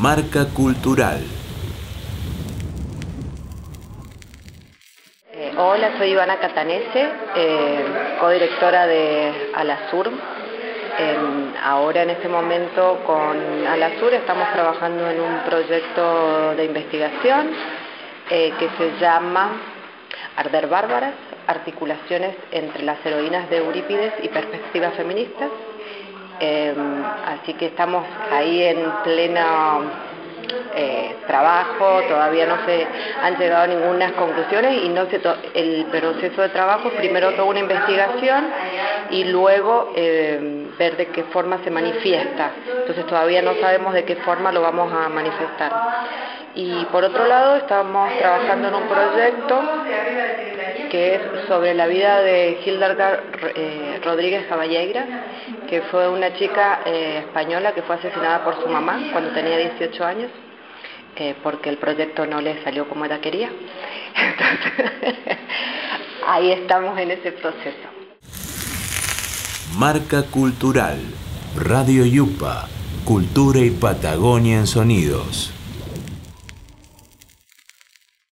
Marca Cultural. Eh, hola, soy Ivana Catanese, eh, codirectora de Alasur. ahora en este momento con Alasur estamos trabajando en un proyecto de investigación eh, que se llama Arder Bárbaras, articulaciones entre las heroínas de Eurípides y perspectivas feministas. Em, así que estamos ahí en pleno eh, trabajo, todavía no se han llegado a ninguna conclusiones y no se el proceso de trabajo es primero toda una investigación y luego em, ver de qué forma se manifiesta. Entonces todavía no sabemos de qué forma lo vamos a manifestar. Y por otro lado estamos trabajando en un proyecto que es sobre la vida de Hildegard eh, Rodríguez Caballeira, que fue una chica eh, española que fue asesinada por su mamá cuando tenía 18 años, eh, porque el proyecto no le salió como ella quería. Entonces, ahí estamos en ese proceso. Marca Cultural, Radio Yupa, Cultura y Patagonia en Sonidos.